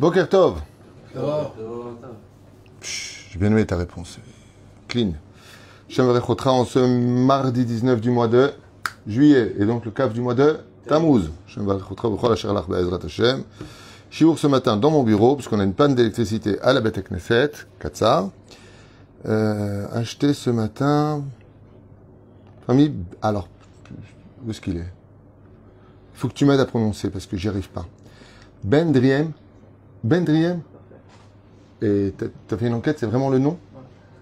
Boker Tov. J'ai bien aimé ta réponse. Clean. J'aimerais en ce mardi 19 du mois de juillet, et donc le caf du mois de Tammuz. J'aimerais Bechol Asher Lach Be'ezrat Hashem. Chiour ce matin dans mon bureau, puisqu'on a une panne d'électricité à la Beth Knesset, Katsar. Euh, acheté ce matin. Famille. Alors, où est-ce qu'il est? Il faut que tu m'aides à prononcer parce que j'y arrive pas. Ben Driem Ben Driem Et t'as fait une enquête, c'est vraiment le nom?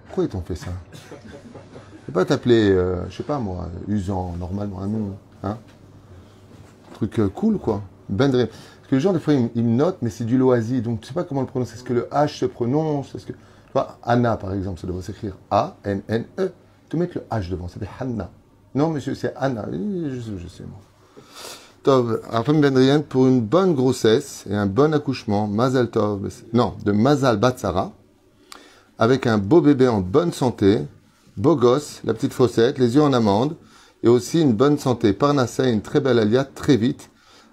Pourquoi ils t'ont fait ça? Tu pas t'appeler, euh, je sais pas moi, Usan, normalement, un nom, hein? Truc euh, cool quoi. Ben Driem. Parce que les gens, des fois, ils, me notent, mais c'est du loisir, donc tu sais pas comment le prononcer. Est-ce que le H se prononce? Est-ce que. Tu vois, Anna, par exemple, ça devrait s'écrire A-N-N-E. Tu mets le H devant, ça s'appelle Hanna. Non, monsieur, c'est Anna. Je, sais- je sais, moi. Tov, Rafam Ben pour une bonne grossesse et un bon accouchement, Mazal Tov, non, de Mazal Batsara, avec un beau bébé en bonne santé, beau gosse, la petite fossette, les yeux en amande, et aussi une bonne santé. Parnassa et une très belle alia, très vite,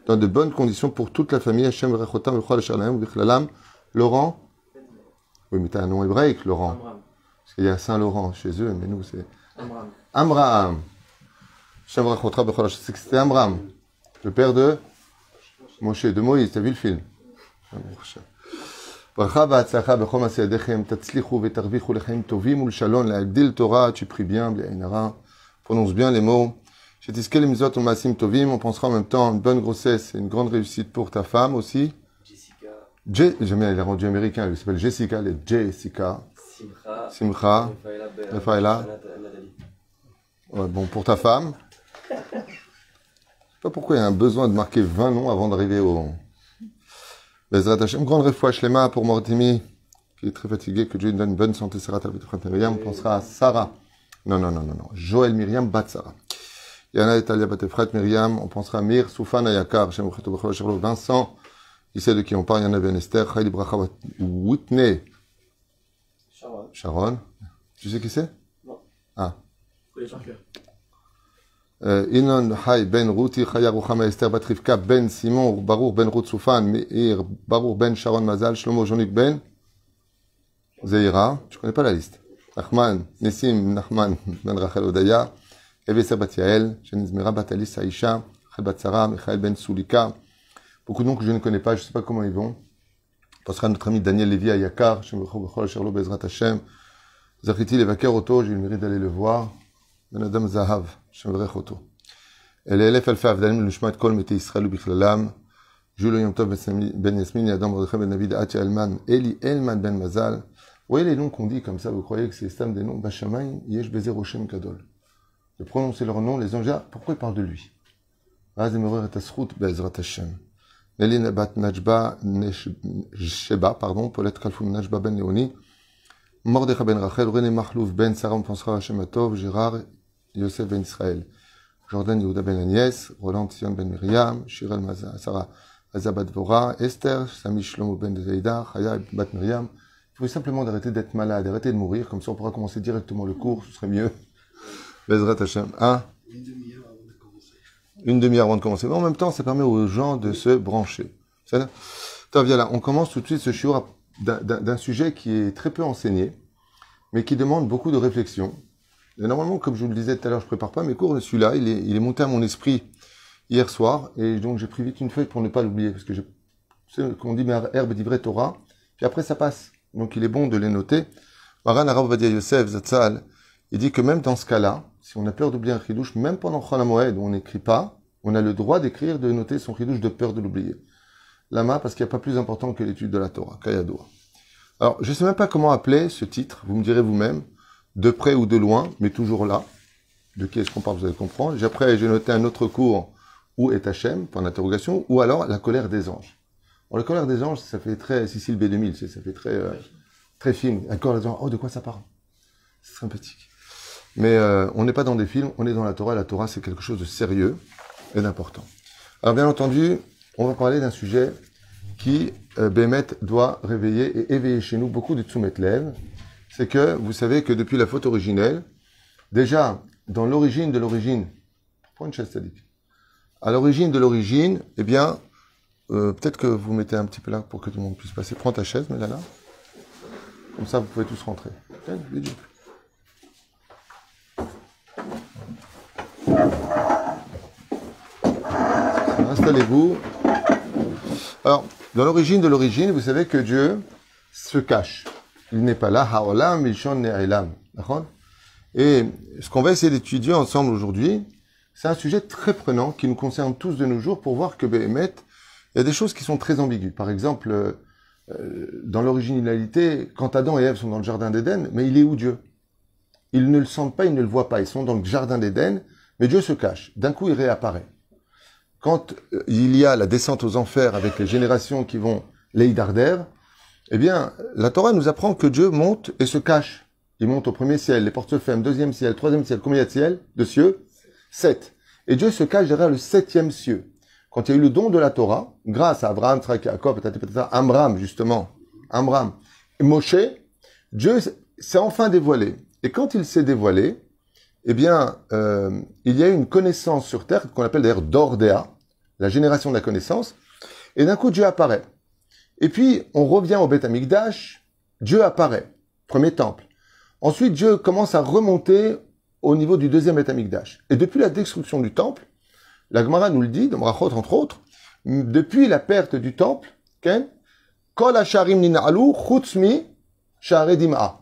dans de bonnes conditions pour toute la famille. Hashem Rechotam, Vichlalam. Laurent Oui, mais t'as un nom hébraïque, Laurent. Parce qu'il y a Saint-Laurent chez eux, mais nous, c'est Amram. Amram. C'était Amram, le père de Moshe, de Moïse. T'as vu le film tu pries bien, prononce bien les mots. On pensera en même temps une bonne grossesse et une grande réussite pour ta femme aussi. Jessica. Jamais elle est rendue américaine, elle s'appelle Jessica, elle est Jessica. Simcha. Simcha. Raphaëla. Bon, pour ta femme. Je sais pas pourquoi il y a un besoin de marquer 20 noms avant d'arriver au. Bezrat Hashem, grande refouach Shlema pour Mortimi, qui est très fatigué, que Dieu lui donne une bonne santé, Sarah Miriam. On pensera à Sarah. Non, non, non, non, non. Joël Myriam Bat Sarah. Yana et Talia Batefrat Myriam. On pensera à Mir, Soufan Ayakar, Shem Vincent. Il sait de qui on parle. Yana Ben Esther, Chayli Bracha Wat- Whitney Sharon. Sharon. Tu sais qui c'est? Non. Ah. Euh, Inon Hay Ben Routi Chaya Ruchama Esther Bat Rivka Ben Simon Baruch Ben Ruth Soufan Meir Baruch Ben Sharon Mazal Shlomo Jonik Ben Zeira. Je connais pas la liste? Nachman Nissim Nachman Ben Rachel Odaya Eveser Bat Yael Shenizmira Bat Alice Aisha Bat Ben Sulika. Beaucoup de noms que je ne connais pas, je sais pas comment ils vont. On pensera notre ami Daniel Lévy à Yakar, Shem Bechol Sherlo Bezrat Hashem. Zachiti Levaker Oto, j'ai le mérite d'aller le voir. בן אדם זהב, שמברך אותו. אלה אלף אלפי הבדלים לשמוע את כל מתי ישראל ובכללם. ג'ולו יום טוב בן יסמין, אדם מרדכי בן דוד, עטיה אלמן, אלי אלמן בן מזל. Vous voyez les noms qu'on dit comme ça, vous croyez que c'est stam des noms Bachamaï, Yesh Bezer Roshem Kadol. De prononcer leur nom, les anges, ah, pourquoi ils parlent de lui אז ימרר את הזכות בעזרת השם. נלין בת נג'בה, נש- שבה, פרדון, פולט כלפון נג'בה בן לאוני, מרדכי בן רחל, רנה מכלוף Yosef ben Israël, Jordan Yehuda ben Agnès, Roland Sion ben Miriam, Shirel Sarah Azabat Vora, Esther, Sami Shlomo ben Zaïda, Chaya bat Miriam. Il faut simplement d'arrêter d'être malade, arrêter de mourir, comme ça on pourra commencer directement le cours, ce serait mieux. Bezrat Hashem. Hein? Une demi-heure avant de commencer. Une demi-heure avant de commencer. Mais en même temps, ça permet aux gens de se brancher. Ça là, on commence tout de suite ce shiur d'un sujet qui est très peu enseigné, mais qui demande beaucoup de réflexion. Normalement, comme je vous le disais tout à l'heure, je prépare pas mes cours, celui-là, il est, monté à mon esprit hier soir, et donc j'ai pris vite une feuille pour ne pas l'oublier, parce que je, c'est qu'on dit, mais herbe d'ivret Torah, puis après ça passe. Donc il est bon de les noter. Maran Arav Vadia Yosef Zatzal, il dit que même dans ce cas-là, si on a peur d'oublier un chidouche, même pendant Chol Moed, où on n'écrit pas, on a le droit d'écrire, de noter son chidouche de peur de l'oublier. Lama, parce qu'il n'y a pas plus important que l'étude de la Torah, Kayadoua. Alors, je ne sais même pas comment appeler ce titre, vous me direz vous-même, de près ou de loin, mais toujours là. De qui est-ce qu'on parle, vous allez comprendre. J'ai- Après, j'ai noté un autre cours, où est Hachem, point d'interrogation, ou alors la colère des anges. La colère des anges, ça fait très Cécile B2000, c'est- ça fait très, euh, très film. La colère des anges, oh, de quoi ça parle? C'est sympathique. Mais euh, on n'est pas dans des films, on est dans la Torah. La Torah, c'est quelque chose de sérieux et d'important. Alors, bien entendu, on va parler d'un sujet qui, euh, Bémet, doit réveiller et éveiller chez nous beaucoup de Tzumet Lev. C'est que, vous savez que depuis la faute originelle, déjà, dans l'origine de l'origine, prends une chaise sadique. À l'origine de l'origine, eh bien, euh, peut-être que vous mettez un petit peu là pour que tout le monde puisse passer. Prends ta chaise, mets là. Comme ça, vous pouvez tous rentrer. Installez-vous. Alors, dans l'origine de l'origine, vous savez que Dieu se cache. Il n'est pas là. Haolam, Mishon, Ne'elam. D'accord? Et ce qu'on va essayer d'étudier ensemble aujourd'hui, c'est un sujet très prenant qui nous concerne tous de nos jours pour voir que Béhémet, il y a des choses qui sont très ambiguës. Par exemple, euh, dans l'originalité, quand Adam et Ève sont dans le jardin d'Éden, mais il est où Dieu? Ils ne le sentent pas, ils ne le voient pas. Ils sont dans le jardin d'Éden, mais Dieu se cache. D'un coup, il réapparaît. Quand euh, il y a la descente aux enfers avec les générations qui vont l'Eidarder, eh bien, la Torah nous apprend que Dieu monte et se cache. Il monte au premier ciel, les portes se ferment, deuxième ciel, troisième ciel. Combien y a de ciel De cieux? Sept. Et Dieu se cache derrière le septième cieux. Quand il y a eu le don de la Torah, grâce à Abraham, Yaakov, Amram, justement, Amram, et Moshe, Dieu s'est enfin dévoilé. Et quand il s'est dévoilé, eh bien, euh, il y a eu une connaissance sur terre qu'on appelle d'ailleurs Dordéa, la génération de la connaissance. Et d'un coup, Dieu apparaît. Et puis, on revient au Beth Amikdash, Dieu apparaît. Premier temple. Ensuite, Dieu commence à remonter au niveau du deuxième Beth Amikdash. Et depuis la destruction du temple, la Gemara nous le dit, dans Brachot entre autres, depuis la perte du temple, Sharedim'a.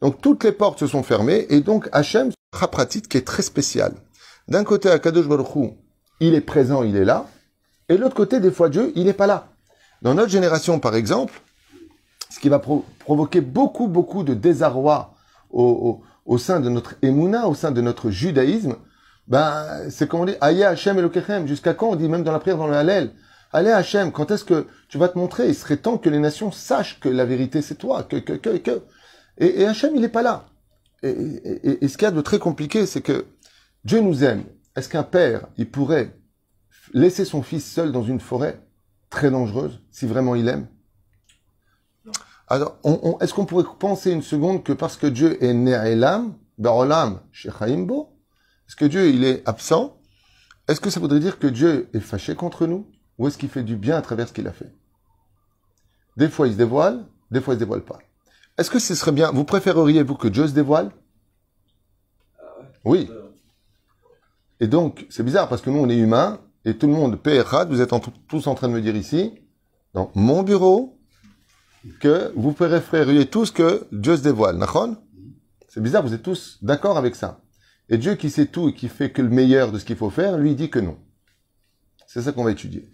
Donc toutes les portes se sont fermées, et donc Hachem, pratique qui est très spécial. D'un côté, Akadosh Baruch Hu, il est présent, il est là, et de l'autre côté, des fois Dieu, il n'est pas là. Dans notre génération, par exemple, ce qui va provoquer beaucoup, beaucoup de désarroi au, au, au sein de notre émouna, au sein de notre judaïsme, ben, c'est comme on dit, Aïe Hachem Elokechem. Jusqu'à quand on dit même dans la prière, dans le Hallel, Allez Hachem, quand est-ce que tu vas te montrer Il serait temps que les nations sachent que la vérité c'est toi, que, que, que, que. Et, et Hachem, il n'est pas là. Et, et, et ce qu'il y a de très compliqué, c'est que Dieu nous aime. Est-ce qu'un père, il pourrait laisser son fils seul dans une forêt? Très dangereuse, si vraiment il aime. Alors, on, on, est-ce qu'on pourrait penser une seconde que parce que Dieu est né à Elam, Barolam, Shechaimbo, est-ce que Dieu, il est absent? Est-ce que ça voudrait dire que Dieu est fâché contre nous? Ou est-ce qu'il fait du bien à travers ce qu'il a fait? Des fois, il se dévoile, des fois, il se dévoile pas. Est-ce que ce serait bien Vous préféreriez, vous, que Dieu se dévoile? Oui. Et donc, c'est bizarre parce que nous, on est humains et tout le monde, PRA, vous êtes tous en train de me dire ici, dans mon bureau, que vous préféreriez tous que Dieu se dévoile. Nachon C'est bizarre, vous êtes tous d'accord avec ça. Et Dieu qui sait tout et qui fait que le meilleur de ce qu'il faut faire, lui dit que non. C'est ça qu'on va étudier.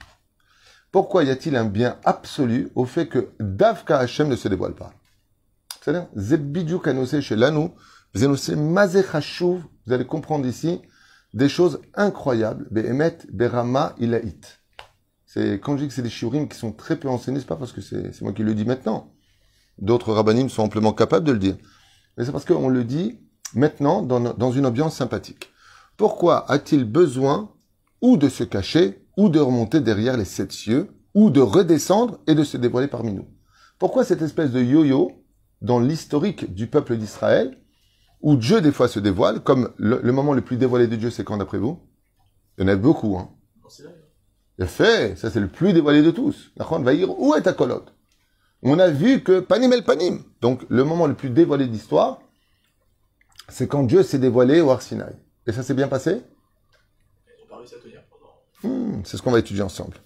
Pourquoi y a-t-il un bien absolu au fait que Davka Hashem ne se dévoile pas? C'est-à-dire, chez Vous allez comprendre ici des choses incroyables. Behemet, Berama, Ilaït. C'est, quand je dis que c'est des shiurim qui sont très peu enseignés, c'est pas parce que c'est, moi qui le dis maintenant. D'autres rabbinim sont amplement capables de le dire. Mais c'est parce qu'on le dit maintenant dans, dans une ambiance sympathique. Pourquoi a-t-il besoin ou de se cacher, ou de remonter derrière les sept cieux, ou de redescendre et de se dévoiler parmi nous? Pourquoi cette espèce de yo-yo dans l'historique du peuple d'Israël, où Dieu des fois se dévoile, comme le, moment le plus dévoilé de Dieu, c'est quand d'après vous? Il y en a beaucoup, hein fait, ça c'est le plus dévoilé de tous. va dire où est ta colotte? On a vu que panim el panim. Donc le moment le plus dévoilé d'histoire, c'est quand Dieu s'est dévoilé au Arsinaï. Et ça s'est bien passé? Hmm, C'est ce qu'on va étudier ensemble.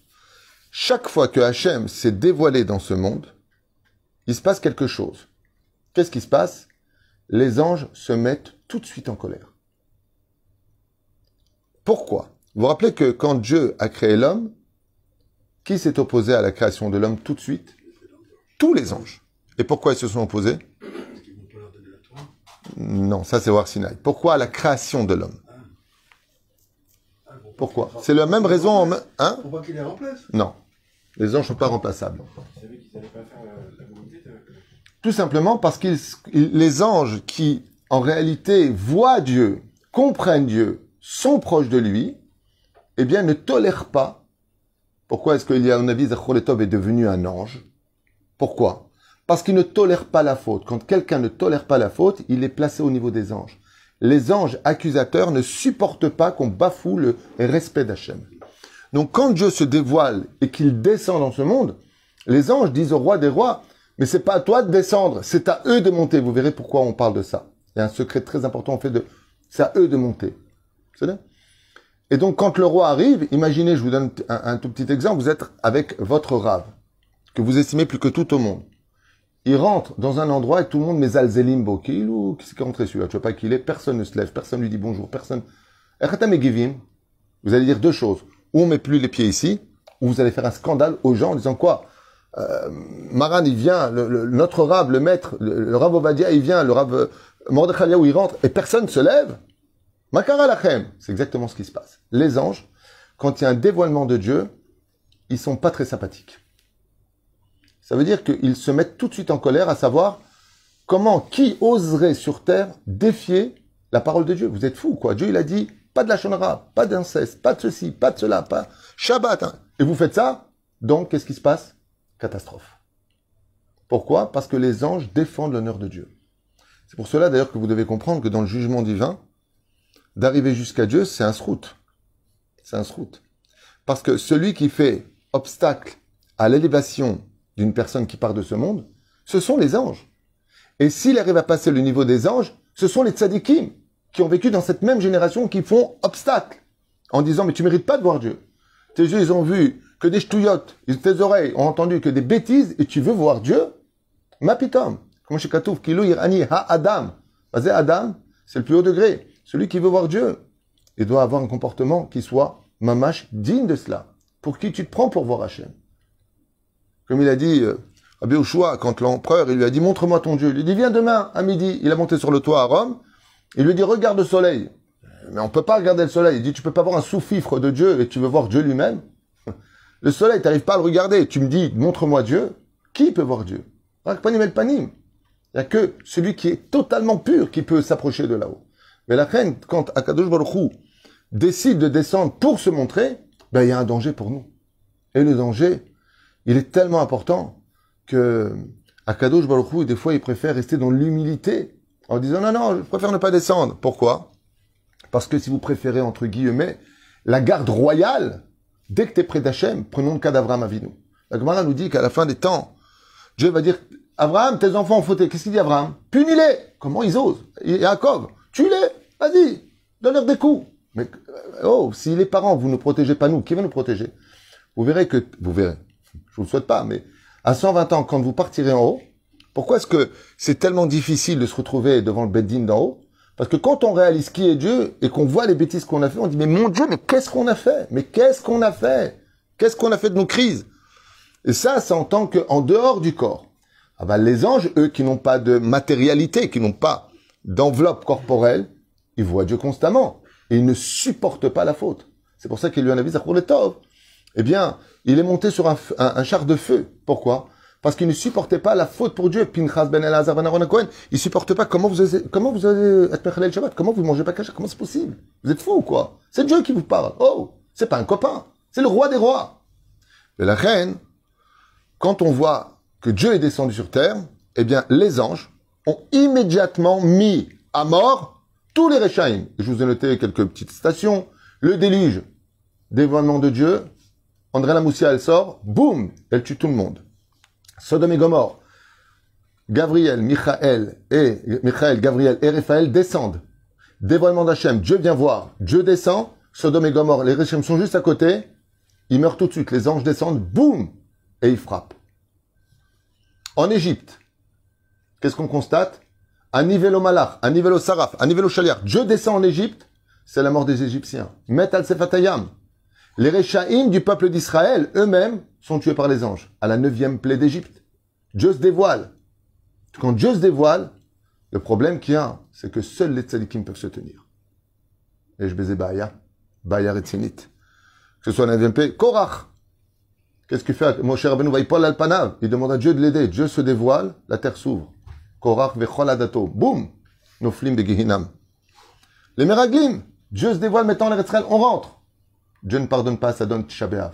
Chaque fois que Hachem s'est dévoilé dans ce monde, il se passe quelque chose. Qu'est-ce qui se passe? Les anges se mettent tout de suite en colère. Pourquoi? Vous vous rappelez que quand Dieu a créé l'homme, qui s'est opposé à la création de l'homme tout de suite? Tous les anges. Et pourquoi ils se sont opposés? Non, ça c'est War Sinai. Pourquoi la création de l'homme? Pourquoi? C'est la même raison. Hein? Pourquoi qu'il les remplace Non. Les anges ne sont pas remplaçables. Tout simplement parce que les anges qui, en réalité, voient Dieu, comprennent Dieu, sont proches de lui, eh bien, ne tolèrent pas. Pourquoi est-ce qu'il y a, un avis, Zacholetov est devenu un ange? Pourquoi? Parce qu'il ne tolère pas la faute. Quand quelqu'un ne tolère pas la faute, il est placé au niveau des anges. Les anges accusateurs ne supportent pas qu'on bafoue le respect d'Hachem. Donc quand Dieu se dévoile et qu'il descend dans ce monde, les anges disent au roi des rois, mais c'est pas à toi de descendre, c'est à eux de monter. Vous verrez pourquoi on parle de ça. Il y a un secret très important, on fait de, c'est à eux de monter. C'est vrai Et donc quand le roi arrive, imaginez, je vous donne un, tout petit exemple, vous êtes avec votre rave, que vous estimez plus que tout au monde. Il rentre dans un endroit et tout le monde met Zalzelim Bokil ou qui est rentré celui-là, tu vois pas qui il est, personne ne se lève, personne lui dit bonjour, personne. Vous allez dire deux choses. Ou on met plus les pieds ici, ou vous allez faire un scandale aux gens en disant quoi? Euh, Maran, il vient, notre rave, le maître, le, le rave Ovadia, il vient, le rave Mordechai où il rentre, et personne ne se lève. Makara lachem. C'est exactement ce qui se passe. Les anges, quand il y a un dévoilement de Dieu, ils sont pas très sympathiques. Ça veut dire qu'ils se mettent tout de suite en colère à savoir comment, qui oserait sur terre défier la parole de Dieu Vous êtes fous, quoi. Dieu, il a dit, pas de la shonara, pas d'inceste, pas de ceci, pas de cela, pas Shabbat. Hein. Et vous faites ça, donc qu'est-ce qui se passe? Catastrophe. Pourquoi? Parce que les anges défendent l'honneur de Dieu. C'est pour cela d'ailleurs que vous devez comprendre que dans le jugement divin, d'arriver jusqu'à Dieu, c'est un sroute. C'est un sroute. Parce que celui qui fait obstacle à l'élévation d'une personne qui part de ce monde, ce sont les anges. Et s'il arrive à passer le niveau des anges, ce sont les tzadikim qui ont vécu dans cette même génération qui font obstacle en disant mais tu mérites pas de voir Dieu. Tes yeux ils ont vu que des ch'touillottes, tes oreilles ont entendu que des bêtises et tu veux voir Dieu? Ma pitom. Comme chez Katouf, Kilou Irani Ha Adam. Adam, c'est le plus haut degré. Celui qui veut voir Dieu, il doit avoir un comportement qui soit mamash digne de cela. Pour qui tu te prends pour voir Hachem? Comme il a dit euh, à Béouchoua, quand l'empereur, il lui a dit montre-moi ton Dieu. Il lui dit viens demain à midi. Il a monté sur le toit à Rome. Il lui dit regarde le soleil. Mais on peut pas regarder le soleil. Il dit tu peux pas voir un sous-fifre de Dieu et tu veux voir Dieu lui-même. Le soleil, t'arrives pas à le regarder. Tu me dis montre-moi Dieu. Qui peut voir Dieu? Panim el panim. Il n'y a que celui qui est totalement pur qui peut s'approcher de là-haut. Mais la reine, quand Akadosh Baruch décide de descendre pour se montrer, ben, il y a un danger pour nous. Et le danger, il est tellement important que Akadosh Baruch des fois, il préfère rester dans l'humilité en disant non, non, je préfère ne pas descendre. Pourquoi? Parce que si vous préférez, entre guillemets, la garde royale, dès que tu es près d'Hachem, prenons le cas d'Abraham Avinu. La Gemara nous dit qu'à la fin des temps, Dieu va dire Abraham, tes enfants ont fauté. Qu'est-ce qu'il dit Abraham? Punis-les. Comment ils osent? Jacob, tue-les. Vas-y, donne-leur des coups. Mais, oh, si les parents, vous ne protégez pas nous, qui va nous protéger? Vous verrez que, vous verrez, je vous le souhaite pas, mais à 120 ans, quand vous partirez en haut, pourquoi est-ce que c'est tellement difficile de se retrouver devant le bedding d'en haut? Parce que quand on réalise qui est Dieu et qu'on voit les bêtises qu'on a fait, on dit, mais mon Dieu, mais qu'est-ce qu'on a fait? Mais qu'est-ce qu'on a fait? Qu'est-ce qu'on a fait de nos crises? Et ça, c'est en tant qu'en dehors du corps. Ah ben, les anges, eux, qui n'ont pas de matérialité, qui n'ont pas d'enveloppe corporelle, ils voient Dieu constamment. Et ils ne supportent pas la faute. C'est pour ça qu'il lui en a dit pour le tov. Eh bien, il est monté sur un char de feu. Pourquoi? Parce qu'il ne supportait pas la faute pour Dieu. Pinchas ben Elazar ben Aaron Cohen. Il pas comment vous avez, comment vous avez être le Shabbat. Comment vous mangez pas caché Comment c'est possible? Vous êtes fou ou quoi? C'est Dieu qui vous parle. Oh, c'est pas un copain. C'est le roi des rois. Et la reine, quand on voit que Dieu est descendu sur terre, eh bien, les anges ont immédiatement mis à mort tous les Rechaim. Je vous ai noté quelques petites stations. Le déluge, dévoilement de Dieu. André Lamoussia, elle sort. Boum! Elle tue tout le monde. Sodome et Gomorre. Gabriel, Michael et, Michael, Gabriel et Raphaël descendent. Dévoilement d'Hachem. Dieu vient voir. Dieu descend. Sodome et Gomorre. Les Rechaim sont juste à côté. Ils meurent tout de suite. Les anges descendent. Boum! Et ils frappent. En Égypte, qu'est-ce qu'on constate? Niveau au malach, niveau au saraf, un niveau au chaliar. Dieu descend en Égypte, c'est la mort des Égyptiens. Met al sefatayam. Les Réchaïm du peuple d'Israël, eux-mêmes, sont tués par les anges, à la neuvième plaie d'Égypte. Dieu se dévoile. Quand Dieu se dévoile, le problème qu'il y a, c'est que seuls les tzadikim peuvent se tenir. Et je baisais Baya, Baya Retzinit. Que ce soit plaie, Korach. Qu'est-ce qu'il fait? Mon cher Rabbeinu Paul Alpanav. Il demande à Dieu de l'aider. Dieu se dévoile, la terre s'ouvre. Korach vechol adato. Boum Noflim begihinam. Les Meraglim. Dieu se dévoile mettant les Israël, on rentre. Dieu ne pardonne pas, ça donne Tishabéav.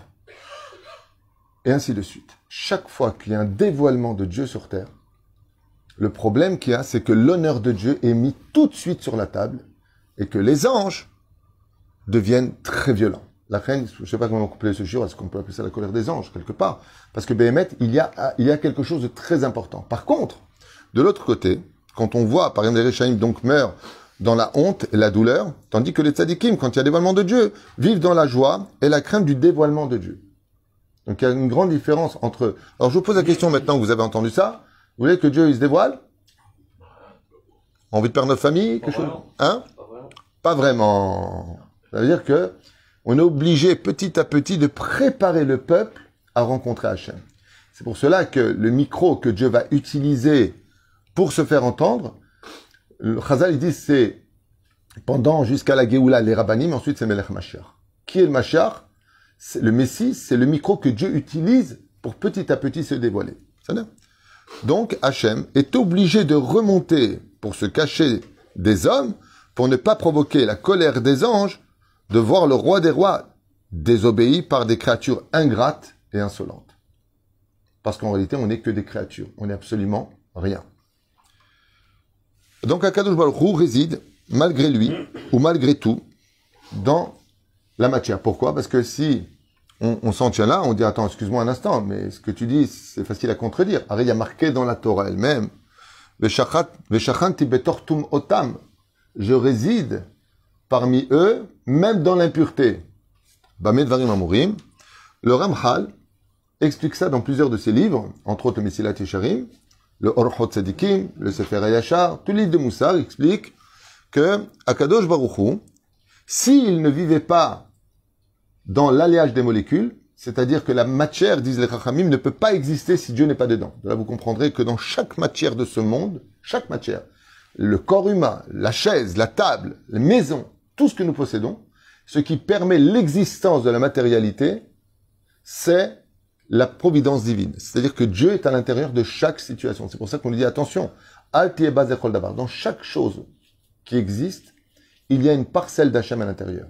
Et ainsi de suite. Chaque fois qu'il y a un dévoilement de Dieu sur terre, le problème qu'il y a, c'est que l'honneur de Dieu est mis tout de suite sur la table et que les anges deviennent très violents. La reine, je ne sais pas comment on peut ce jour, est-ce qu'on peut appeler ça la colère des anges, quelque part? Parce que Béhémet, il y, a, il y a quelque chose de très important. Par contre, de l'autre côté, quand on voit, par exemple, les Réchaïm donc meurent dans la honte et la douleur, tandis que les tzadikim, quand il y a dévoilement de Dieu, vivent dans la joie et la crainte du dévoilement de Dieu. Donc il y a une grande différence entre eux. Alors je vous pose la question maintenant que vous avez entendu ça. Vous voulez que Dieu il se dévoile? Envie de perdre notre famille? Quelque chose? Hein? Pas vraiment. Ça veut dire que on est obligé petit à petit de préparer le peuple à rencontrer Hachem. C'est pour cela que le micro que Dieu va utiliser pour se faire entendre, Chazal il dit c'est pendant jusqu'à la Géoula les rabbanim, ensuite c'est Melech Mashiach. Qui est le C'est Le Messie, c'est le micro que Dieu utilise pour petit à petit se dévoiler. Donc Hachem est obligé de remonter pour se cacher des hommes, pour ne pas provoquer la colère des anges, de voir le roi des rois désobéi par des créatures ingrates et insolentes. Parce qu'en réalité, on n'est que des créatures. On n'est absolument rien. Donc Akadosh Baruch réside, malgré lui, ou malgré tout, dans la matière. Pourquoi? Parce que si on, s'en tient là, on dit, attends, excuse-moi un instant, mais ce que tu dis, c'est facile à contredire. Alors, il y a marqué dans la Torah elle-même, je réside parmi eux, même dans l'impureté. Le Ramchal explique ça dans plusieurs de ses livres, entre autres le Messilat Yesharim, le Orchot Tzadikim, le Sefer Hayashar, tous les livres de Moussar expliquent que Akadosh Baruch Hu, s'il ne vivait pas dans l'alliage des molécules, c'est-à-dire que la matière, disent les Chachamim, ne peut pas exister si Dieu n'est pas dedans. De là, vous comprendrez que dans chaque matière de ce monde, chaque matière, le corps humain, la chaise, la table, les maisons, tout ce que nous possédons, ce qui permet l'existence de la matérialité, c'est la providence divine. C'est-à-dire que Dieu est à l'intérieur de chaque situation. C'est pour ça qu'on lui dit attention, davar. dans chaque chose qui existe, il y a une parcelle d'Hachem à l'intérieur.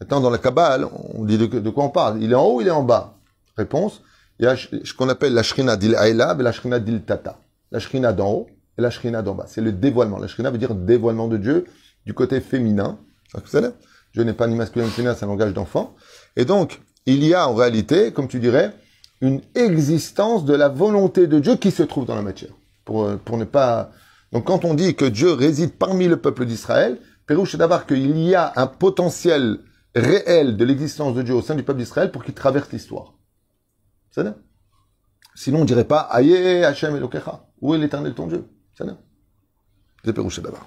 Maintenant, dans la Kabbale, on dit de, de quoi on parle. Il est en haut, il est en bas. Réponse, il y a ce qu'on appelle la Shrina d'Il Aïlab et la Shrina d'Il Tata. La Shrina d'en haut et la Shrina d'en bas. C'est le dévoilement. La Shrina veut dire dévoilement de Dieu du côté féminin. Dieu n'est pas ni masculin ni féminin, c'est un langage d'enfant. Et donc, il y a en réalité, comme tu dirais, une existence de la volonté de Dieu qui se trouve dans la matière. Pour, euh, pour ne pas... Donc quand on dit que Dieu réside parmi le peuple d'Israël, Pérouche c'est d'abord qu'il y a un potentiel réel de l'existence de Dieu au sein du peuple d'Israël pour qu'il traverse l'histoire. Ça? Sinon on dirait pas Aïe Hachem Elokecha. Où est l'éternel ton Dieu? Ça? C'est Pérouche d'abord.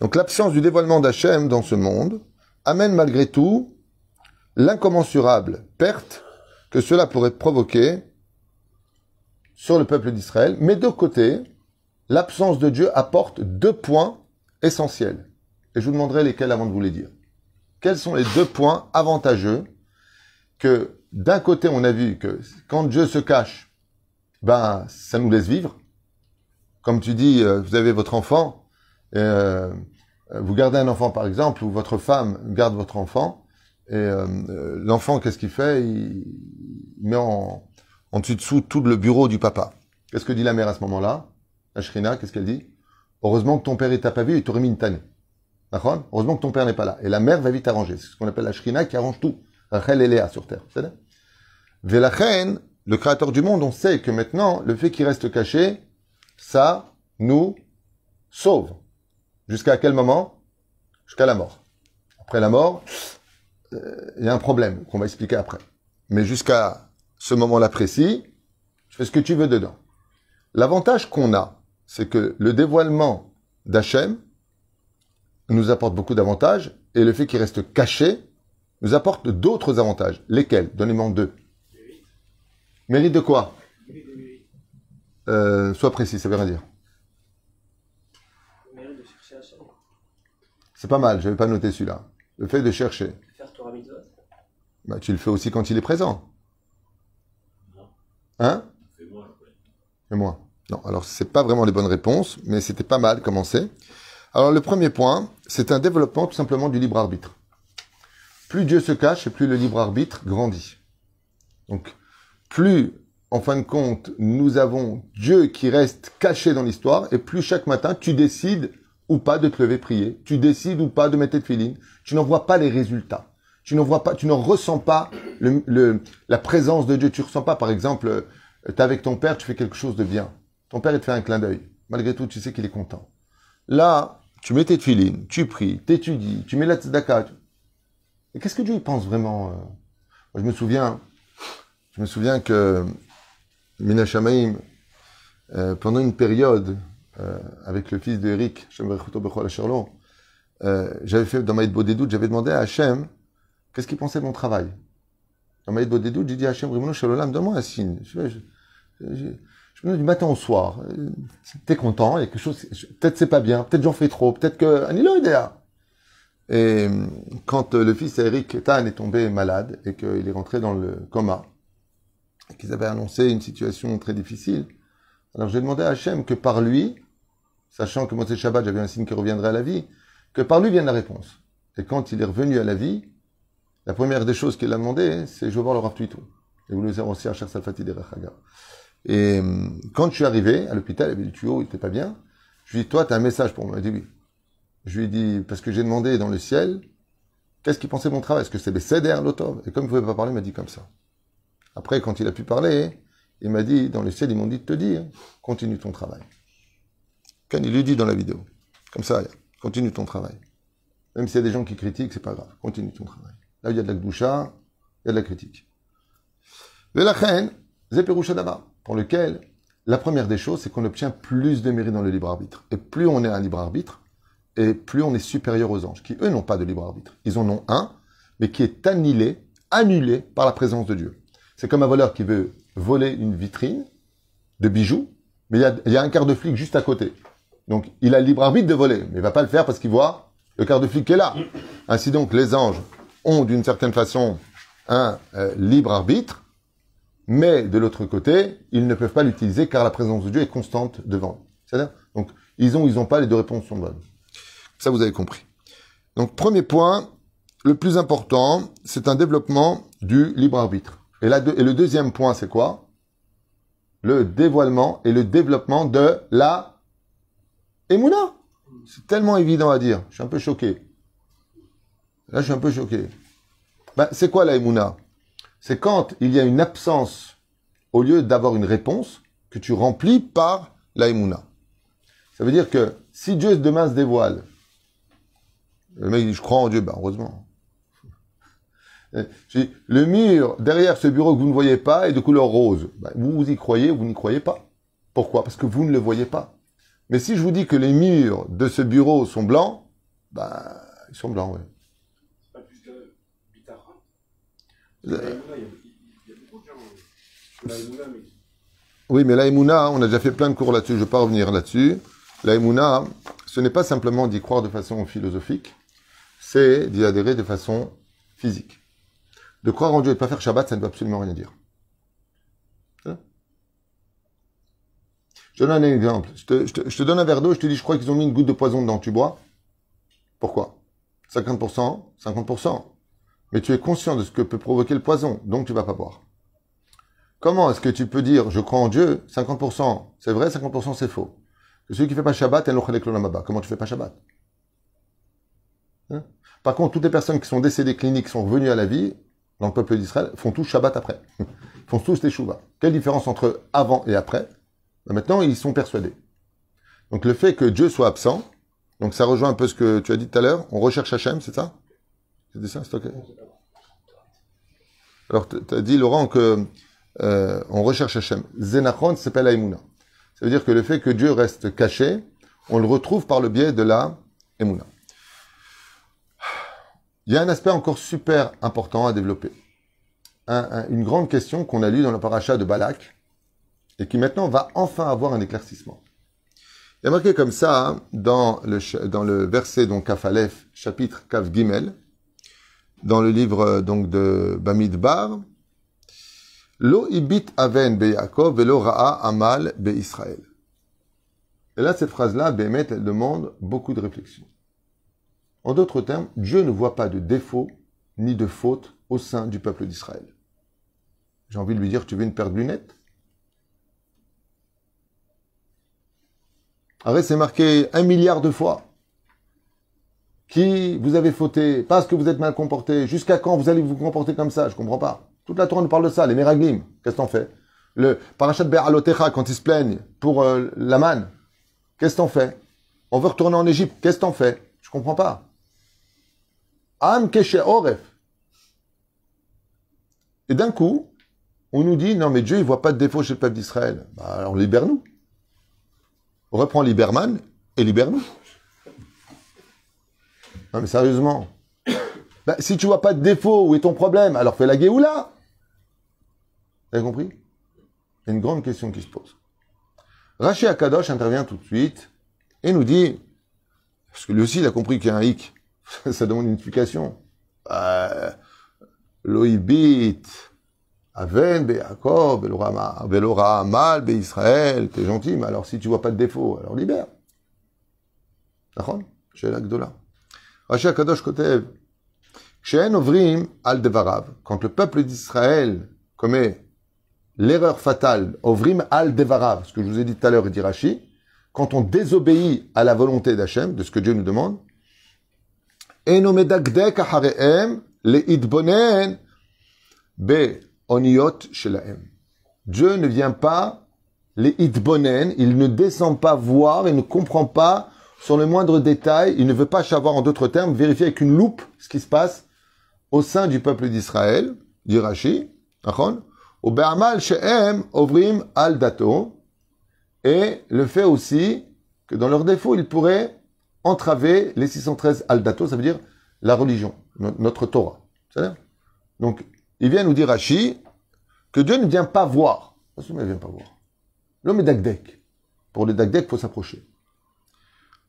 Donc l'absence du dévoilement d'Hachem dans ce monde amène malgré tout l'incommensurable perte que cela pourrait provoquer sur le peuple d'Israël. Mais de côté, l'absence de Dieu apporte deux points essentiels. Et je vous demanderai lesquels avant de vous les dire. Quels sont les deux points avantageux que d'un côté on a vu que quand Dieu se cache, ben ça nous laisse vivre. Comme tu dis, euh, vous avez votre enfant, euh, vous gardez un enfant par exemple, ou votre femme garde votre enfant, et euh, euh, l'enfant, qu'est-ce qu'il fait? Il, met en, en dessus dessous tout le bureau du papa. Qu'est-ce que dit la mère à ce moment-là? La Shrina, qu'est-ce qu'elle dit? Heureusement que ton père t'a pas vu, il t'aurait mis une tannée. D'accord? Heureusement que ton père n'est pas là. Et la mère va vite arranger. C'est ce qu'on appelle la Shrina qui arrange tout. Rachel et Léa sur terre. Velachen, le créateur du monde, on sait que maintenant, le fait qu'il reste caché, ça nous sauve. Jusqu'à quel moment? Jusqu'à la mort. Après la mort, il y a un problème qu'on va expliquer après. Mais jusqu'à ce moment-là précis, tu fais ce que tu veux dedans. L'avantage qu'on a, c'est que le dévoilement d'Hachem nous apporte beaucoup d'avantages et le fait qu'il reste caché nous apporte d'autres avantages. Lesquels? Donnez-moi deux. Mérite de quoi? Euh, Sois précis, ça veut rien dire. Mérite. C'est pas mal, je vais pas noter celui-là. Le fait de chercher. Bah, tu le fais aussi quand il est présent. Hein? Et moi. Non, alors c'est pas vraiment les bonnes réponses, mais c'était pas mal commencé. Alors le premier point, c'est un développement tout simplement du libre arbitre. Plus Dieu se cache, et plus le libre arbitre grandit. Donc, plus, en fin de compte, nous avons Dieu qui reste caché dans l'histoire, et plus chaque matin, tu décides ou pas de te lever prier, tu décides ou pas de mettre tes filines, tu n'en vois pas les résultats. Tu ne vois pas, tu ne ressens pas le, le- la présence de Dieu. Tu ressens pas, par exemple, tu es avec ton père, tu fais quelque chose de bien. Ton père, il te fait un clin d'œil. Malgré tout, tu sais qu'il est content. Là, tu mets tes filines, tu pries, t'étudies, tu mets la tzedaka. Et qu'est-ce que Dieu il pense vraiment euh? Moi, je me souviens, je me souviens que Mina Shamaim, euh, pendant une période, euh, avec le fils de Eric, euh, j'avais fait dans Maïd Bodedout, j'avais demandé à Hachem qu'est-ce qu'il pensait de mon travail? J'ai dit à Hachem, donne-moi un signe. Je, me dis du matin au soir, euh, t'es content, il y a quelque chose, peut-être c'est pas bien, peut-être j'en fais trop, peut-être que, Anilo idea. Et quand euh, le fils Eric Tan est tombé malade et qu'il est rentré dans le coma, et qu'ils avaient annoncé une situation très difficile, alors j'ai demandé à Hachem que par lui, sachant que Moshe Shabbat, j'avais un signe qui reviendrait à la vie, que par lui vienne la réponse. Et quand il est revenu à la vie, la première des choses qu'il a demandé, c'est je veux voir le Rav Tuitou. Et vous le savez aussi à Cher Salfati de Rechaga. Et euh, quand je suis arrivé à l'hôpital, il avait du tuyau, il était pas bien. Je lui ai dit, toi, tu as un message pour moi. Il dit oui. Je lui ai dit, parce que j'ai demandé dans le ciel, qu'est-ce qu'il pensait de mon travail? Est-ce que c'est Besséder, l'Otov Et comme il ne pouvait pas parler, il m'a dit comme ça. Après, quand il a pu parler, il m'a dit, dans le ciel, ils m'ont dit de te dire, continue ton travail. Quand il lui dit dans la vidéo. Comme ça, continue ton travail. Même s'il y a des gens qui critiquent, c'est pas grave. Continue ton travail. Là où il y a de la gdoucha, il y a de la critique. Velachen, Zeperusha d'abord, pour lequel la première des choses, c'est qu'on obtient plus de mérite dans le libre arbitre. Et plus on est un libre arbitre, et plus on est supérieur aux anges, qui eux n'ont pas de libre arbitre. Ils en ont un, mais qui est annihilé, annulé par la présence de Dieu. C'est comme un voleur qui veut voler une vitrine de bijoux, mais il y a, un quart de flic juste à côté. Donc il a le libre arbitre de voler, mais il va pas le faire parce qu'il voit le quart de flic qui est là. Ainsi donc, les anges ont d'une certaine façon un euh, libre arbitre, mais de l'autre côté, ils ne peuvent pas l'utiliser car la présence de Dieu est constante devant. C'est-à-dire, donc, ils ont, ils n'ont pas, les deux réponses sont bonnes. Ça, vous avez compris. Donc, premier point, le plus important, c'est un développement du libre arbitre. Et, et le deuxième point, c'est quoi? Le dévoilement et le développement de la Emouna. C'est tellement évident à dire. Je suis un peu choqué. Là, je suis un peu choqué. Ben, c'est quoi la Emouna? C'est quand il y a une absence, au lieu d'avoir une réponse, que tu remplis par la Emouna. Ça veut dire que si Dieu demain se dévoile, le mec dit, je crois en Dieu, ben heureusement. Je dis, le mur derrière ce bureau que vous ne voyez pas est de couleur rose. Ben, vous, vous y croyez ou vous n'y croyez pas. Pourquoi? Parce que vous ne le voyez pas. Mais si je vous dis que les murs de ce bureau sont blancs, ben, ils sont blancs, oui. C'est pas plus que Bitara. Le- La Emouna, il y a- il y a beaucoup de gens. euh, La Emouna, mais Oui, mais la Emouna, on a déjà fait plein de cours là-dessus, je ne vais pas revenir là-dessus. La Emouna, ce n'est pas simplement d'y croire de façon philosophique, c'est d'y adhérer de façon physique. De croire en Dieu et de ne pas faire Shabbat, ça ne veut absolument rien dire. Hein Je donne un exemple. Je te, je te- je te donne un verre d'eau, je te dis, je crois qu'ils ont mis une goutte de poison dedans, tu bois Pourquoi? 50%, 50%. Mais tu es conscient de ce que peut provoquer le poison, donc tu vas pas boire. Comment est-ce que tu peux dire je crois en Dieu 50% c'est vrai, 50% c'est faux celui qui fait pas Shabbat. Comment tu fais pas Shabbat? Hein? Par contre, toutes les personnes qui sont décédées cliniques, sont revenues à la vie, dans le peuple d'Israël, font tous Shabbat après. font tous les Shuvah. Quelle différence entre avant et après? Ben Maintenant, ils sont persuadés. Donc le fait que Dieu soit absent, donc ça rejoint un peu ce que tu as dit tout à l'heure, on recherche Hachem, c'est ça? Alors, tu as dit, Laurent, que euh, on recherche Hachem. Zenachon s'appelle Aïmouna. Ça veut dire que le fait que Dieu reste caché, on le retrouve par le biais de la Emouna. Il y a un aspect encore super important à développer. Un- un- une grande question qu'on a lue dans le paracha de Balak et qui maintenant va enfin avoir un éclaircissement. Il y a marqué comme ça hein, dans, le, verset donc Kaf Aleph, chapitre Kaf Gimel, dans le livre euh, donc de Bamidbar, Lo ibit aven be Yaakov velo ra'a amal be Israël. Et là, cette phrase-là, Bémet, elle demande beaucoup de réflexion. En d'autres termes, Dieu ne voit pas de défaut ni de faute au sein du peuple d'Israël. J'ai envie de lui dire, tu veux une paire de lunettes? Arrête, c'est marqué un milliard de fois qui vous avez fauté, parce que vous êtes mal comporté, jusqu'à quand vous allez vous comporter comme ça? Je comprends pas. Toute la Torah nous parle de ça, les Meraglim. Qu'est-ce qu'on fait Le Parashat Be'alotecha, quand ils se plaignent pour euh, la manne, qu'est-ce qu'on fait On veut retourner en Égypte, qu'est-ce qu'on fait Je comprends pas. Am Keshe Oref. Et d'un coup, on nous dit, non mais Dieu, il voit pas de défaut chez le peuple d'Israël. Bah, alors libère-nous. Reprends Liberman et libère-nous. Non mais sérieusement. Bah, si tu vois pas de défaut, où est ton problème? Alors fais la Géoula. Avez compris? Il y a une grande question qui se pose. Rachi Akadosh intervient tout de suite et nous dit, parce que lui aussi il a compris qu'il y a un hic, ça demande une explication. Euh, Loïbit, Aven, Be'akov, Belora Mal, Be Israël, t'es gentil, mais alors si tu vois pas de défaut, alors libère. D'accord? Chez l'Agdola. Quand le peuple d'Israël commet l'erreur fatale, Ovrim al Devarav, ce que je vous ai dit tout à l'heure, dit Rashi, quand on désobéit à la volonté d'Hachem, de ce que Dieu nous demande. Dieu ne vient pas les il ne descend pas voir, il ne comprend pas sur le moindre détail, il ne veut pas savoir en d'autres termes, vérifier avec une loupe ce qui se passe au sein du peuple d'Israël, dit Rashi, au Be'amal she'em ovrim al dato, et le fait aussi que dans leur défaut, ils pourraient entraver les 613 al dato, ça veut dire la religion, no- notre Torah. Donc, il vient nous dire Rashi que Dieu ne vient pas voir. Parce ne vient pas voir. L'homme est dagdek. Pour le dagdek, il faut s'approcher.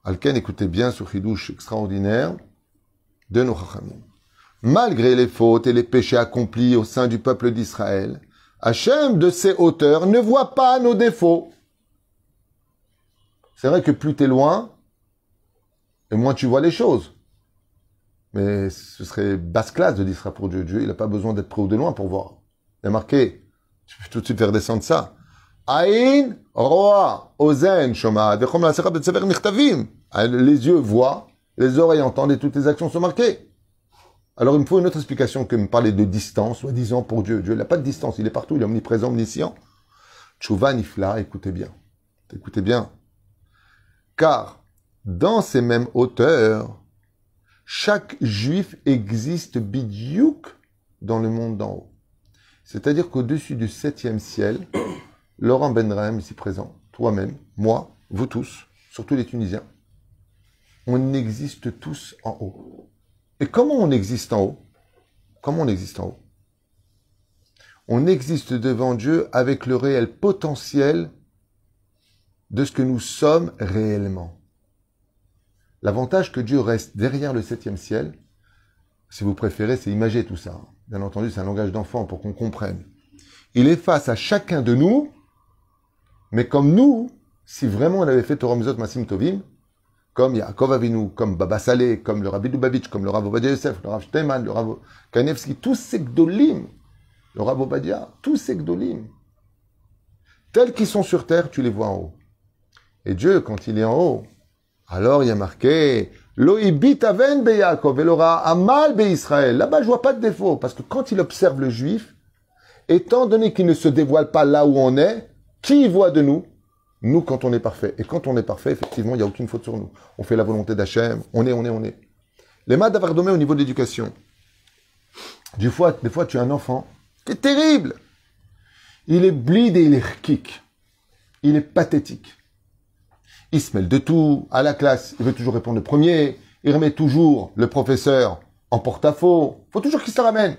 Alken, écoutez bien ce chidouche extraordinaire de nos chachamim. Malgré les fautes et les péchés accomplis au sein du peuple d'Israël, Hachem, de ses hauteurs, ne voit pas nos défauts. C'est vrai que plus tu es loin, et moins tu vois les choses. Mais ce serait basse classe de dire ça pour Dieu. Dieu, il n'a pas besoin d'être près ou de loin pour voir. Il a marqué, je peux tout de suite faire descendre ça. Aïn, roa, ozen, nichtavim. Ah, Les yeux voient, les oreilles entendent et toutes les actions sont marquées. Alors il me faut une autre explication que me parler de distance, soi-disant pour Dieu. Dieu n'a pas de distance, il est partout, il est omniprésent, omniscient. Tchouva nifla, écoutez bien. Écoutez bien. Car dans ces mêmes hauteurs, chaque juif existe bidiouk dans le monde d'en haut. C'est-à-dire qu'au-dessus du septième ciel, Laurent Benrem, ici présent, toi-même, moi, vous tous, surtout les Tunisiens, on existe tous en haut. Et comment on existe en haut? Comment on existe en haut? On existe devant Dieu avec le réel potentiel de ce que nous sommes réellement. L'avantage que Dieu reste derrière le septième ciel, si vous préférez, c'est imager tout ça. Bien entendu, c'est un langage d'enfant pour qu'on comprenne. Il est face à chacun de nous, mais comme nous, si vraiment on avait fait Torah Mizot Masim Tovim, comme Yaakov Avinu, comme Baba Saleh, comme le Rabbi Lubavitch, comme le Rav Obadia Yosef, le Rav Steinman, le Rav Kanevski, tous ces gdolim, le Rav Obadia, tous ces gdolim, tels qu'ils sont sur terre, tu les vois en haut. Et Dieu, quand il est en haut, alors il y a marqué Loïbit aven be Yaakov, et l'aura amal be Israël. Là-bas, je vois pas de défaut, parce que quand il observe le juif, étant donné qu'il ne se dévoile pas là où on est, qui voit de nous Nous, quand on est parfait. Et quand on est parfait, effectivement, il n'y a aucune faute sur nous. On fait la volonté d'Hachem, on est, on est, on est. Les maths d'avardomé au niveau de l'éducation. Des fois, des fois, tu as un enfant qui est terrible. Il est blide et il est rkik. Il est pathétique. Il se mêle de tout à la classe. Il veut toujours répondre le premier. Il remet toujours le professeur en porte-à-faux. faut toujours qu'il se ramène.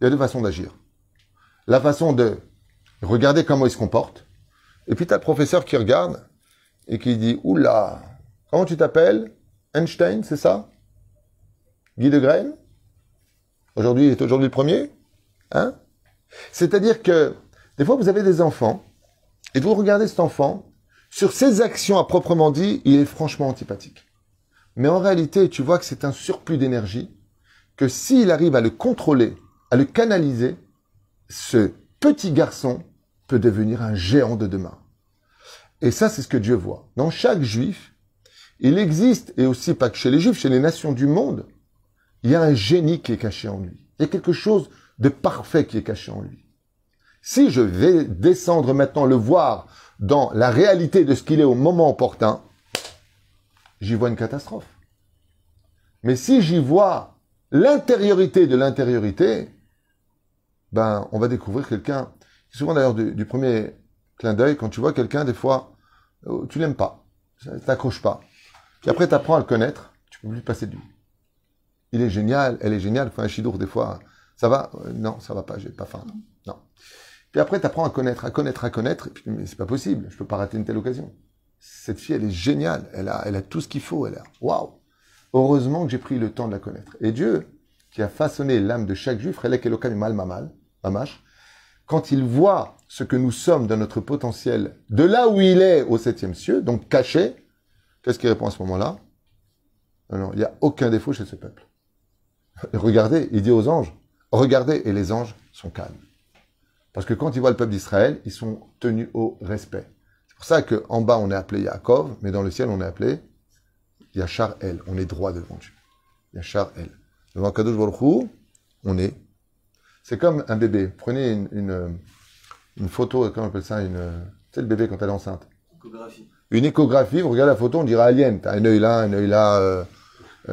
Il y a deux façons d'agir. La façon de regarder comment il se comporte. Et puis tu as le professeur qui regarde et qui dit Oula, comment tu t'appelles? Einstein, c'est ça? Guy de Graine? Aujourd'hui, il est aujourd'hui le premier Hein? C'est-à-dire que des fois, vous avez des enfants et vous regardez cet enfant, sur ses actions à proprement dit, il est franchement antipathique. Mais en réalité, tu vois que c'est un surplus d'énergie, que s'il arrive à le contrôler, à le canaliser, ce petit garçon peut devenir un géant de demain. Et ça, c'est ce que Dieu voit. Dans chaque juif, Il existe, et aussi pas que chez les Juifs, chez les nations du monde, il y a un génie qui est caché en lui. Il y a quelque chose de parfait qui est caché en lui. Si je vais descendre maintenant le voir dans la réalité de ce qu'il est au moment opportun, j'y vois une catastrophe. Mais si j'y vois l'intériorité de l'intériorité, ben, on va découvrir quelqu'un. Souvent d'ailleurs du, du premier clin d'œil, quand tu vois quelqu'un, des fois, euh, tu l'aimes pas, ça t'accroche pas. Puis après, tu apprends à le connaître, tu peux plus passer de lui. Il est génial, elle est géniale, faut un chidour des fois. Ça va? Euh, Non, ça va pas, j'ai pas faim. Non. Puis après, tu apprends à connaître, à connaître, à connaître, et puis, mais c'est pas possible, je peux pas rater une telle occasion. Cette fille, elle est géniale, elle a, elle a tout ce qu'il faut, elle a. Waouh Heureusement que j'ai pris le temps de la connaître. Et Dieu, qui a façonné l'âme de chaque juif, Relek Elokam mal mamal, mamash, quand il voit ce que nous sommes dans notre potentiel, de là où il est au septième cieux, donc caché, qu'est-ce qu'il répond à ce moment-là? Non, non, il n'y a aucun défaut chez ce peuple. Regardez, il dit aux anges, regardez, et les anges sont calmes. Parce que quand ils voient le peuple d'Israël, ils sont tenus au respect. C'est pour ça qu'en bas, on est appelé Yaakov, mais dans le ciel, on est appelé Yachar El. On est droit devant Dieu. Yachar El. Devant Kadosh Baruch on est. C'est comme un bébé. Prenez une, une, une photo, comment on appelle ça une, C'est le bébé quand elle est enceinte. Échographie. Une échographie, vous regardez la photo, on dirait alien. T'as un œil là, un œil là, euh,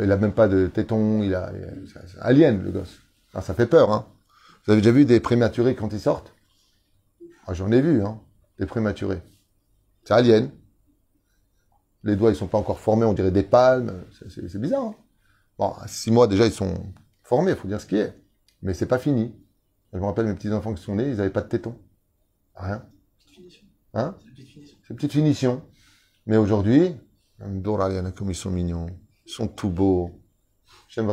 il a même pas de téton, il a, c'est alien le gosse. Ah, ça fait peur, hein. Vous avez déjà vu des prématurés quand ils sortent? Ah, J'en ai vu, hein, des prématurés. C'est alien. Les doigts, ils sont pas encore formés, on dirait des palmes. C'est- C'est c'est bizarre. Hein bon, à six mois déjà, ils sont formés, il faut dire ce qui est. Mais c'est pas fini. Je me rappelle mes petits-enfants qui sont nés, ils n'avaient pas de tétons. Rien. Hein C'est petite finition. Mais aujourd'hui, comme ils sont mignons, ils sont tout beaux. Quand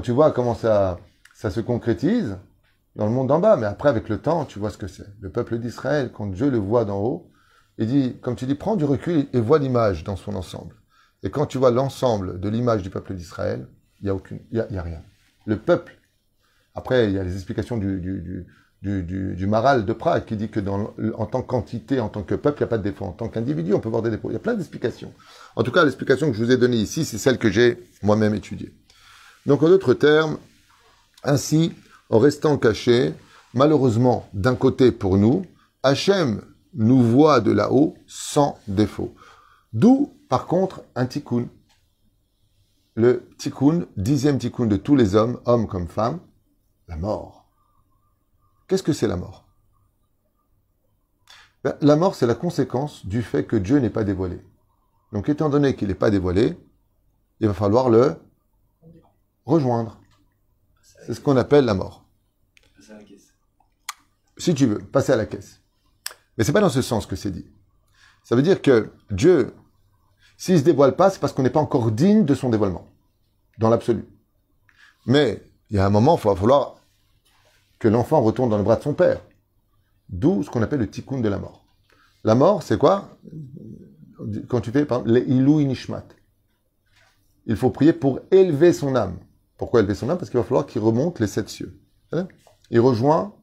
tu vois comment ça, ça se concrétise dans le monde d'en bas, mais après avec le temps, tu vois ce que c'est. Le peuple d'Israël, quand Dieu le voit d'en haut, il dit, comme tu dis, prends du recul et vois l'image dans son ensemble. Et quand tu vois l'ensemble de l'image du peuple d'Israël, il n'y a, a rien. Le peuple après, il y a les explications du, du, du, du, du, Maral de Prague qui dit que dans, en tant qu'entité, en tant que peuple, il n'y a pas de défaut. En tant qu'individu, on peut voir des défauts. Il y a plein d'explications. En tout cas, l'explication que je vous ai donnée ici, c'est celle que j'ai moi-même étudiée. Donc, en d'autres termes, ainsi, en restant caché, malheureusement, d'un côté pour nous, Hachem nous voit de là-haut sans défaut. D'où, par contre, un tikkun. Le tikkun, dixième tikkun de tous les hommes, hommes comme femmes, la mort. Qu'est-ce que c'est la mort? Ben, La mort, c'est la conséquence du fait que Dieu n'est pas dévoilé. Donc, étant donné qu'il n'est pas dévoilé, il va falloir le rejoindre. C'est ce qu'on appelle la mort. Passer à la caisse. Si tu veux, passer à la caisse. Mais c'est pas dans ce sens que c'est dit. Ça veut dire que Dieu, s'il se dévoile pas, c'est parce qu'on n'est pas encore digne de son dévoilement. Dans l'absolu. Mais, il y a un moment, il va falloir que l'enfant retourne dans le bras de son père. D'où ce qu'on appelle le tikkun de la mort. La mort, c'est quoi? Quand tu fais, par exemple, les ilou inishmat. Il faut prier pour élever son âme. Pourquoi élever son âme? Parce qu'il va falloir qu'il remonte les sept cieux. Hein? Il rejoint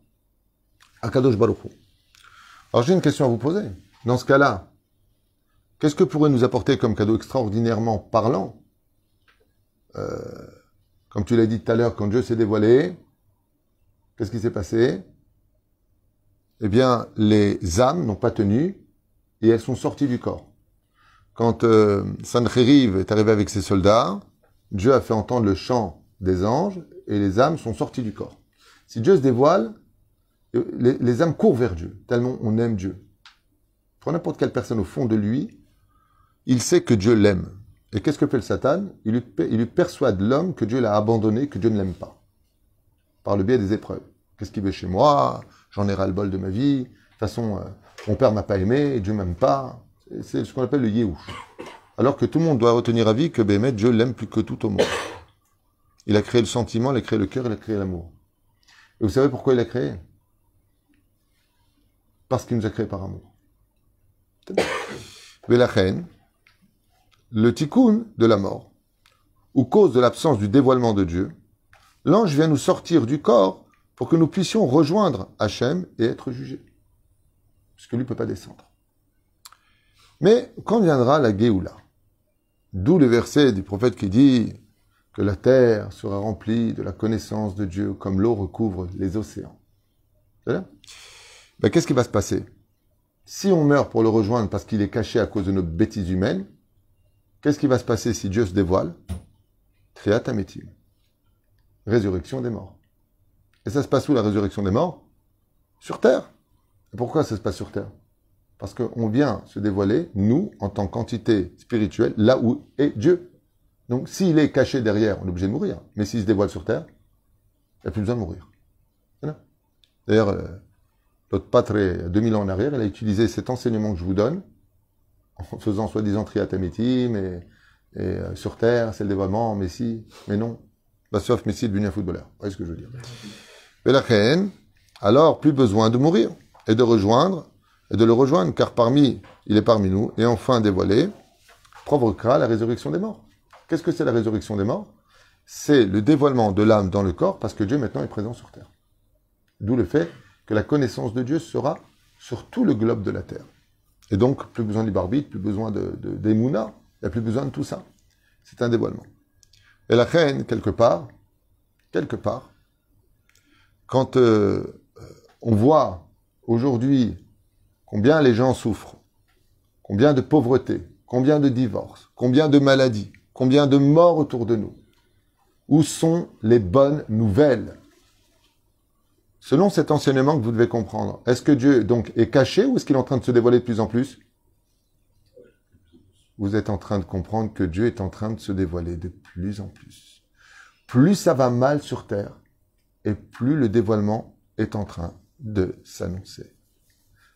Akadosh Baruch. Alors j'ai une question à vous poser. Dans ce cas-là, qu'est-ce que pourrait nous apporter comme cadeau extraordinairement parlant? Euh, Comme tu l'as dit tout à l'heure, quand Dieu s'est dévoilé, qu'est-ce qui s'est passé? Eh bien, les âmes n'ont pas tenu et elles sont sorties du corps. Quand euh, est arrivé avec ses soldats, Dieu a fait entendre le chant des anges et les âmes sont sorties du corps. Si Dieu se dévoile, euh, les, âmes courent vers Dieu, tellement on aime Dieu. Pour n'importe quelle personne au fond de lui, il sait que Dieu l'aime. Et qu'est-ce que fait le Satan? Il lui persuade l'homme que Dieu l'a abandonné, que Dieu ne l'aime pas. Par le biais des épreuves. Qu'est-ce qu'il veut chez moi? J'en ai ras le bol de ma vie. De toute façon, euh, mon père m'a pas aimé, Dieu m'aime pas. C'est- ce qu'on appelle le Yéhouch. Alors que tout le monde doit retenir à vie que Béhémet, Dieu l'aime plus que tout au monde. Il a créé le sentiment, il a créé le cœur, il a créé l'amour. Et vous savez pourquoi il a créé? Parce qu'il nous a créé par amour. Velachen, le tikkun de la mort, ou cause de l'absence du dévoilement de Dieu, l'ange vient nous sortir du corps pour que nous puissions rejoindre Hachem et être jugés. Puisque lui ne peut pas descendre. Mais quand viendra la Géoula, d'où le verset du prophète qui dit que la terre sera remplie de la connaissance de Dieu comme l'eau recouvre les océans. Ben, Qu'est-ce qui va se passer? Si on meurt pour le rejoindre parce qu'il est caché à cause de nos bêtises humaines, qu'est-ce qui va se passer si Dieu se dévoile? Triatametim. Résurrection des morts. Et ça se passe où la résurrection des morts? Sur terre. Et pourquoi ça se passe sur terre? Parce qu'on vient se dévoiler, nous, en tant qu'entité spirituelle, là où est Dieu. Donc s'il est caché derrière, on est obligé de mourir. Mais s'il se dévoile sur terre, il n'y a plus besoin de mourir. D'ailleurs, notre patre, 2000 ans en arrière, elle a utilisé cet enseignement que je vous donne, en faisant soi-disant triatamétim, et, et euh, sur terre, c'est le dévoilement, Messie, mais non. Sauf Messie est devenu un footballeur. Vous voyez ce que je veux dire reine, alors plus besoin de mourir, et de rejoindre, et de le rejoindre, car parmi, il est parmi nous, et enfin dévoilé, provoquera la résurrection des morts. Qu'est-ce que c'est la résurrection des morts? C'est le dévoilement de l'âme dans le corps, parce que Dieu maintenant est présent sur terre. D'où le fait que la connaissance de Dieu sera sur tout le globe de la terre. Et donc, plus besoin du plus besoin de, de, il n'y a plus besoin de tout ça. C'est un dévoilement. Et la reine, quelque part, quelque part, quand euh, on voit aujourd'hui combien les gens souffrent, combien de pauvreté, combien de divorces, combien de maladies, combien de morts autour de nous, où sont les bonnes nouvelles? Selon cet enseignement que vous devez comprendre, est-ce que Dieu donc est caché ou est-ce qu'il est en train de se dévoiler de plus en plus? Vous êtes en train de comprendre que Dieu est en train de se dévoiler de plus en plus. Plus ça va mal sur terre, et plus le dévoilement est en train de s'annoncer.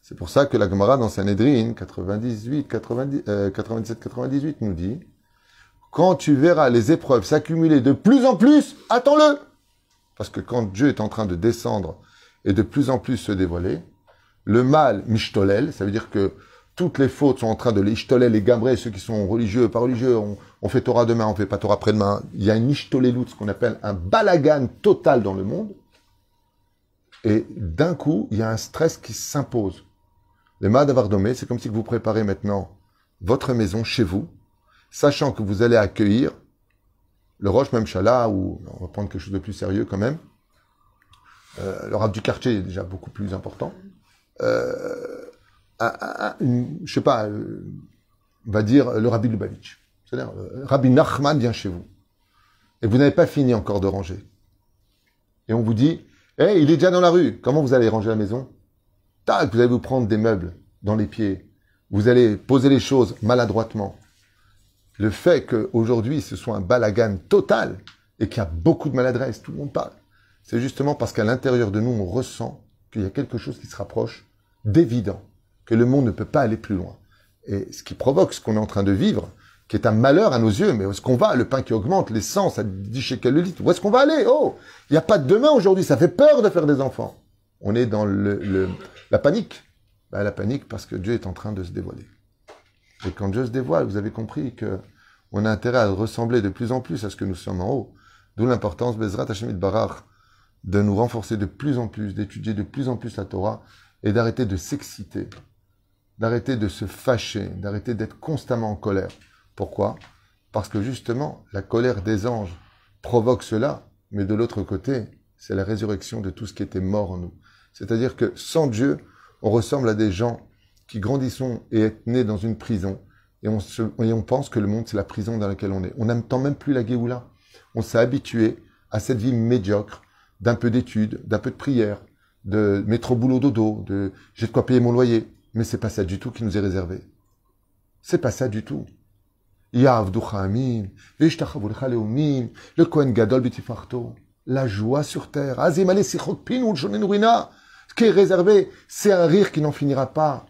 C'est pour ça que la Gemara dans Sanhedrin 98, 97, 98 nous dit quand tu verras les épreuves s'accumuler de plus en plus, attends-le. Parce que quand Dieu est en train de descendre et de plus en plus se dévoiler, le mal mishtolel, ça veut dire que toutes les fautes sont en train de les les gambrer, ceux qui sont religieux, pas religieux, on, fait Torah demain, on fait pas Torah après-demain. Il y a une ishtolelut, ce qu'on appelle un balagan total dans le monde. Et d'un coup, il y a un stress qui s'impose. Les Madavardomé, c'est comme si vous préparez maintenant votre maison chez vous, sachant que vous allez accueillir le Roche Memchala, ou on va prendre quelque chose de plus sérieux quand même, euh, le rab du quartier est déjà beaucoup plus important. Euh, je sais pas, euh, on va dire le rabbi Lubavitch. C'est-à-dire, euh, Rabbi Nachman vient chez vous. Et vous n'avez pas fini encore de ranger. Et on vous dit, hé, il est déjà dans la rue. Comment vous allez ranger la maison? Tac, vous allez vous prendre des meubles dans les pieds. Vous allez poser les choses maladroitement le fait qu'aujourd'hui ce soit un balagan total et qu'il y a beaucoup de maladresse, tout le monde parle, c'est justement parce qu'à l'intérieur de nous, on ressent qu'il y a quelque chose qui se rapproche d'évident, que le monde ne peut pas aller plus loin. Et ce qui provoque ce qu'on est en train de vivre, qui est un malheur à nos yeux, mais où est-ce qu'on va? Le pain qui augmente, l'essence, dit chez quel le litre Où est-ce qu'on va aller? Oh Il n'y a pas de demain aujourd'hui, ça fait peur de faire des enfants. On est dans la panique. Ben, la panique parce que Dieu est en train de se dévoiler. Et quand Dieu se dévoile, vous avez compris que on a intérêt à ressembler de plus en plus à ce que nous sommes en haut. D'où l'importance, Bezrat Hashemit de nous renforcer de plus en plus, d'étudier de plus en plus la Torah et d'arrêter de s'exciter, d'arrêter de se fâcher, d'arrêter d'être constamment en colère. Pourquoi? Parce que justement, la colère des anges provoque cela, mais de l'autre côté, c'est la résurrection de tout ce qui était mort en nous. C'est-à-dire que sans Dieu, on ressemble à des gens qui grandissons et être nés dans une prison, et on, on pense que le monde, c'est la prison dans laquelle on est. On n'aime tant même plus la Géoula. On s'est habitué à cette vie médiocre, d'un peu d'études, d'un peu de prière, de mettre au boulot dodo, de j'ai de quoi payer mon loyer. Mais c'est pas ça du tout qui nous est réservé. C'est pas ça du tout. Le Kohen Gadol La joie sur terre. Ce qui est réservé, c'est un rire qui n'en finira pas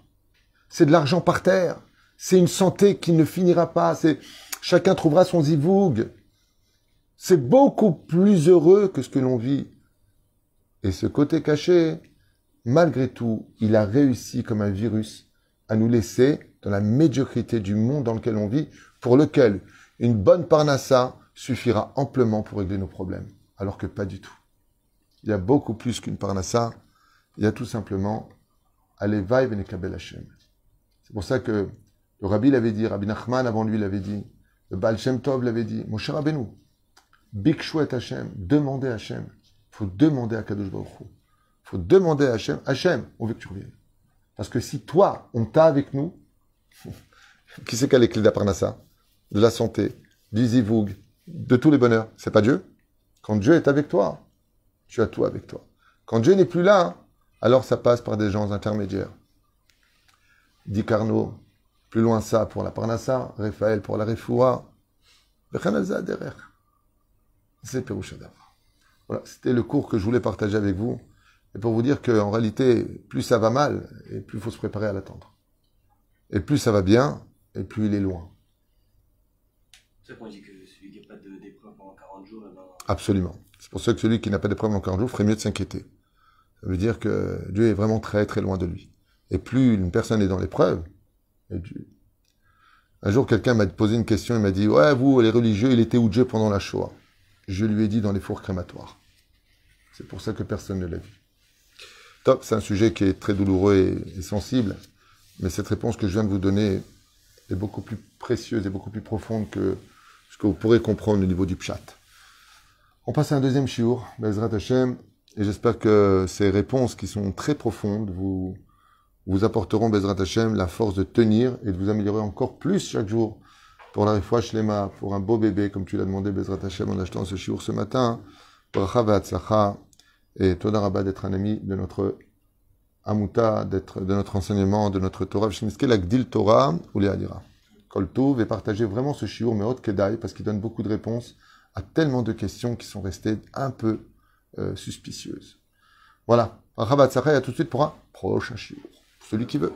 c'est de l'argent par terre, c'est une santé qui ne finira pas, c'est chacun trouvera son zivoug. C'est beaucoup plus heureux que ce que l'on vit. Et ce côté caché, malgré tout, il a réussi comme un virus à nous laisser dans la médiocrité du monde dans lequel on vit, pour lequel une bonne parnassa suffira amplement pour régler nos problèmes. Alors que pas du tout. Il y a beaucoup plus qu'une parnassa. Il y a tout simplement Allez, et Kabel Hashem. C'est pour ça que Le Rabbi l'avait dit, Rabbi Nachman avant lui l'avait dit, le Baal Shem Tov l'avait dit, mon cher Rabbeinu, Big Hachem, demandez à Hachem. Il faut demander à Kadosh Baruch. Faut demander à Hachem, Hachem, on veut que tu reviennes. Parce que si toi, on t'a avec nous, qui c'est qui a les clés de la parnassa, de la santé, du zivoug, de tous les bonheurs C'est pas Dieu? Quand Dieu est avec toi, tu as tout avec toi. Quand Dieu n'est plus là, alors ça passe par des gens intermédiaires. Dit Carnot, plus loin ça pour la parnassa, Raphaël pour la refoua, c'est Perouchadav. Voilà, c'était le cours que je voulais partager avec vous. Et pour vous dire qu'en réalité, plus ça va mal, et plus il faut se préparer à l'attendre. Et plus ça va bien, et plus il est loin. C'est pour ça qu'on dit que celui qui n'a pas d'épreuve pendant 40 jours, eh ben, Absolument. C'est pour ça que celui qui n'a pas d'épreuve en 40 jours ferait mieux de s'inquiéter. Ça veut dire que Dieu est vraiment très très loin de lui. Et plus une personne est dans l'épreuve, et Dieu- un jour quelqu'un m'a posé une question, il m'a dit Ouais, vous, les religieux, il était où Dieu pendant la Shoah? Je lui ai dit dans les fours crématoires. C'est pour ça que personne ne l'a vu. Top, c'est un sujet qui est très douloureux et, sensible, mais cette réponse que je viens de vous donner est beaucoup plus précieuse et beaucoup plus profonde que ce que vous pourrez comprendre au niveau du pshat. On passe à un deuxième shiur, Bezrat Hashem, et j'espère que ces réponses qui sont très profondes vous, vous apporteront, Bezrat Hashem, la force de tenir et de vous améliorer encore plus chaque jour pour la refouach shlema, pour un beau bébé, comme tu l'as demandé, Bezrat Hashem, en achetant ce shiur ce matin. Bracha et Toda Rabba d'être un ami de notre Amuta, d'être, de notre enseignement, de notre Torah, V'shniske la Gdil Torah ou les Adira. Kol Tov, et partager vraiment ce shiur, mais haute Kedai, parce qu'il donne beaucoup de réponses à tellement de questions qui sont restées un peu euh, suspicieuses. Voilà. Rabat à tout de suite pour un prochain shiur. Celui qui veut.